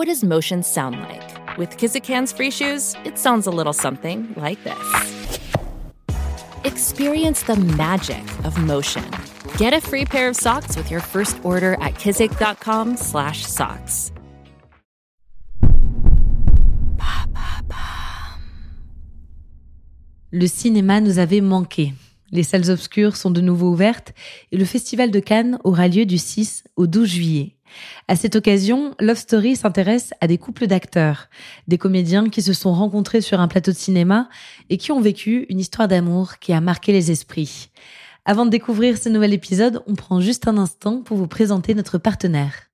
What does motion sound like? With Kizikans free shoes, it sounds a little something like this. Experience the magic of motion. Get a free pair of socks with your first order at kizik.com/socks. Le cinéma nous avait manqué. Les salles obscures sont de nouveau ouvertes et le festival de Cannes aura lieu du 6 au 12 juillet. À cette occasion, Love Story s'intéresse à des couples d'acteurs, des comédiens qui se sont rencontrés sur un plateau de cinéma et qui ont vécu une histoire d'amour qui a marqué les esprits. Avant de découvrir ce nouvel épisode, on prend juste un instant pour vous présenter notre partenaire.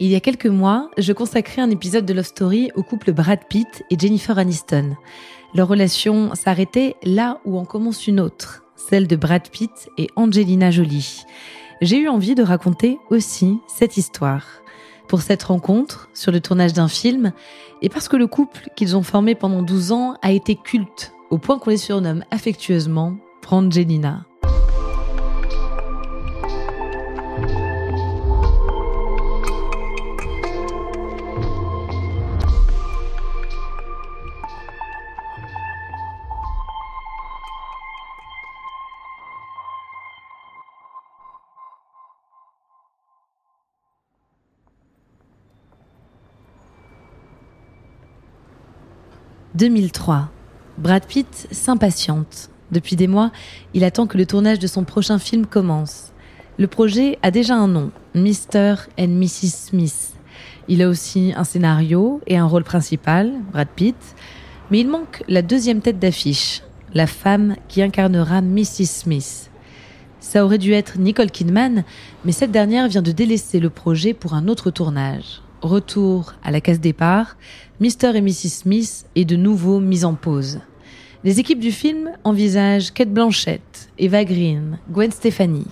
Il y a quelques mois, je consacrais un épisode de Love Story au couple Brad Pitt et Jennifer Aniston. Leur relation s'arrêtait là où en commence une autre, celle de Brad Pitt et Angelina Jolie. J'ai eu envie de raconter aussi cette histoire. Pour cette rencontre, sur le tournage d'un film, et parce que le couple qu'ils ont formé pendant 12 ans a été culte, au point qu'on les surnomme affectueusement Brangelina. 2003. Brad Pitt s'impatiente. Depuis des mois, il attend que le tournage de son prochain film commence. Le projet a déjà un nom, Mr. and Mrs. Smith. Il a aussi un scénario et un rôle principal, Brad Pitt, mais il manque la deuxième tête d'affiche, la femme qui incarnera Mrs. Smith. Ça aurait dû être Nicole Kidman, mais cette dernière vient de délaisser le projet pour un autre tournage. Retour à la case départ, Mr. et Mrs. Smith est de nouveau mise en pause. Les équipes du film envisagent Kate Blanchett, Eva Green, Gwen Stefani.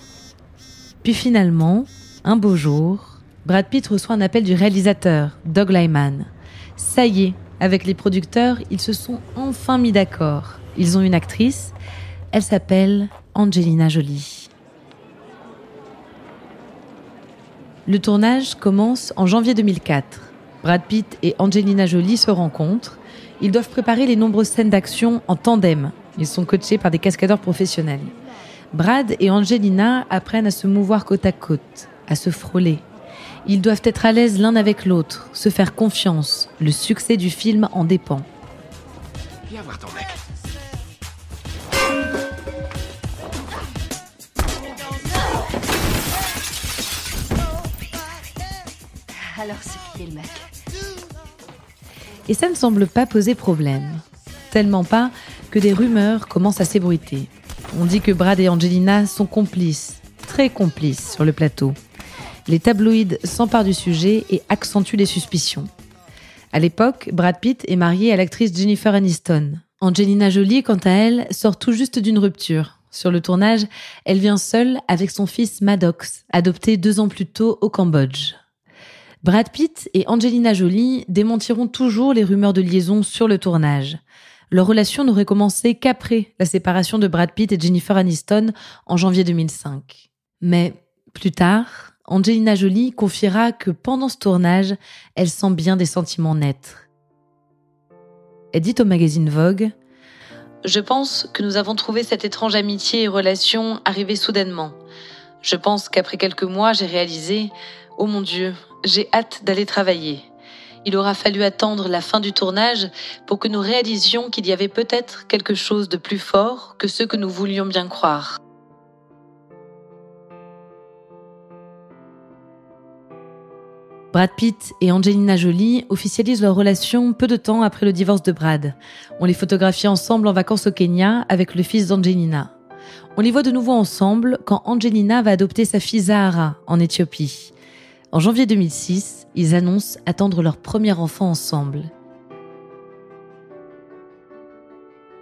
Puis finalement, un beau jour, Brad Pitt reçoit un appel du réalisateur, Doug Lyman. Ça y est, avec les producteurs, ils se sont enfin mis d'accord. Ils ont une actrice, elle s'appelle Angelina Jolie. Le tournage commence en janvier 2004. Brad Pitt et Angelina Jolie se rencontrent. Ils doivent préparer les nombreuses scènes d'action en tandem. Ils sont coachés par des cascadeurs professionnels. Brad et Angelina apprennent à se mouvoir côte à côte, à se frôler. Ils doivent être à l'aise l'un avec l'autre, se faire confiance. Le succès du film en dépend. Alors c'est qui est le Et ça ne semble pas poser problème. Tellement pas que des rumeurs commencent à s'ébruiter. On dit que Brad et Angelina sont complices, très complices sur le plateau. Les tabloïds s'emparent du sujet et accentuent les suspicions. À l'époque, Brad Pitt est marié à l'actrice Jennifer Aniston. Angelina Jolie, quant à elle, sort tout juste d'une rupture. Sur le tournage, elle vient seule avec son fils Maddox, adopté deux ans plus tôt au Cambodge. Brad Pitt et Angelina Jolie démentiront toujours les rumeurs de liaison sur le tournage. Leur relation n'aurait commencé qu'après la séparation de Brad Pitt et Jennifer Aniston en janvier 2005. Mais plus tard, Angelina Jolie confiera que pendant ce tournage, elle sent bien des sentiments naître. Elle dit au magazine Vogue Je pense que nous avons trouvé cette étrange amitié et relation arriver soudainement. Je pense qu'après quelques mois, j'ai réalisé Oh mon Dieu, j'ai hâte d'aller travailler. Il aura fallu attendre la fin du tournage pour que nous réalisions qu'il y avait peut-être quelque chose de plus fort que ce que nous voulions bien croire. Brad Pitt et Angelina Jolie officialisent leur relation peu de temps après le divorce de Brad. On les photographie ensemble en vacances au Kenya avec le fils d'Angelina. On les voit de nouveau ensemble quand Angelina va adopter sa fille Zahara en Éthiopie. En janvier 2006, ils annoncent attendre leur premier enfant ensemble.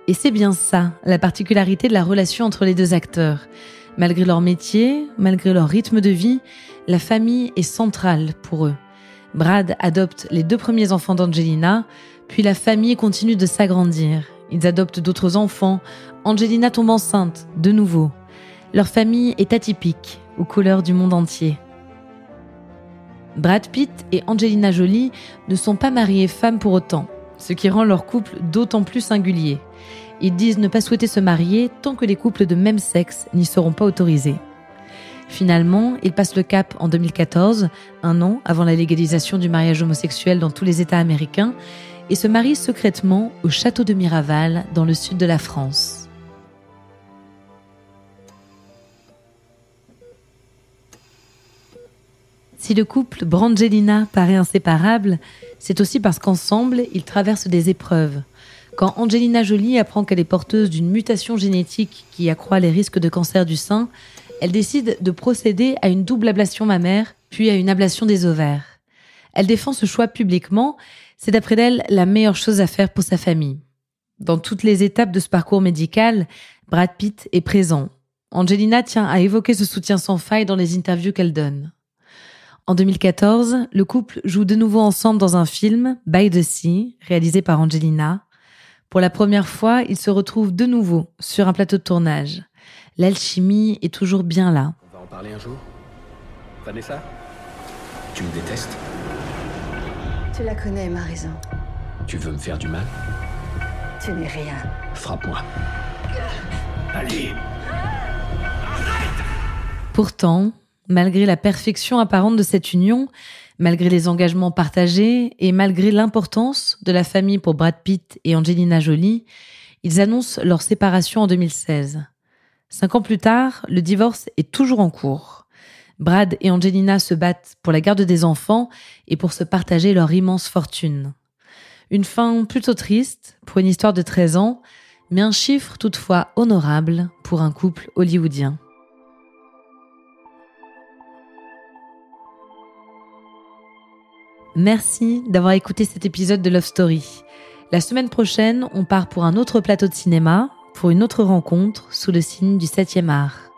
Et c'est bien ça, la particularité de la relation entre les deux acteurs. Malgré leur métier, malgré leur rythme de vie, la famille est centrale pour eux. Brad adopte les deux premiers enfants d'Angelina, puis la famille continue de s'agrandir. Ils adoptent d'autres enfants. Angelina tombe enceinte, de nouveau. Leur famille est atypique, aux couleurs du monde entier. Brad Pitt et Angelina Jolie ne sont pas mariés femmes pour autant, ce qui rend leur couple d'autant plus singulier. Ils disent ne pas souhaiter se marier tant que les couples de même sexe n'y seront pas autorisés. Finalement, ils passent le cap en 2014, un an avant la légalisation du mariage homosexuel dans tous les États américains, et se marient secrètement au château de Miraval, dans le sud de la France. Si le couple Brangelina paraît inséparable, c'est aussi parce qu'ensemble, ils traversent des épreuves. Quand Angelina Jolie apprend qu'elle est porteuse d'une mutation génétique qui accroît les risques de cancer du sein, elle décide de procéder à une double ablation mammaire, puis à une ablation des ovaires. Elle défend ce choix publiquement, c'est d'après elle la meilleure chose à faire pour sa famille. Dans toutes les étapes de ce parcours médical, Brad Pitt est présent. Angelina tient à évoquer ce soutien sans faille dans les interviews qu'elle donne. En 2014, le couple joue de nouveau ensemble dans un film, By the Sea, réalisé par Angelina. Pour la première fois, ils se retrouvent de nouveau sur un plateau de tournage. L'alchimie est toujours bien là. On va en parler un jour Vanessa Tu me détestes? Tu la connais, ma raison. Tu veux me faire du mal? Tu n'es rien. Frappe-moi. Allez Pourtant, malgré la perfection apparente de cette union, Malgré les engagements partagés et malgré l'importance de la famille pour Brad Pitt et Angelina Jolie, ils annoncent leur séparation en 2016. Cinq ans plus tard, le divorce est toujours en cours. Brad et Angelina se battent pour la garde des enfants et pour se partager leur immense fortune. Une fin plutôt triste pour une histoire de 13 ans, mais un chiffre toutefois honorable pour un couple hollywoodien. Merci d'avoir écouté cet épisode de Love Story. La semaine prochaine, on part pour un autre plateau de cinéma, pour une autre rencontre sous le signe du 7e art.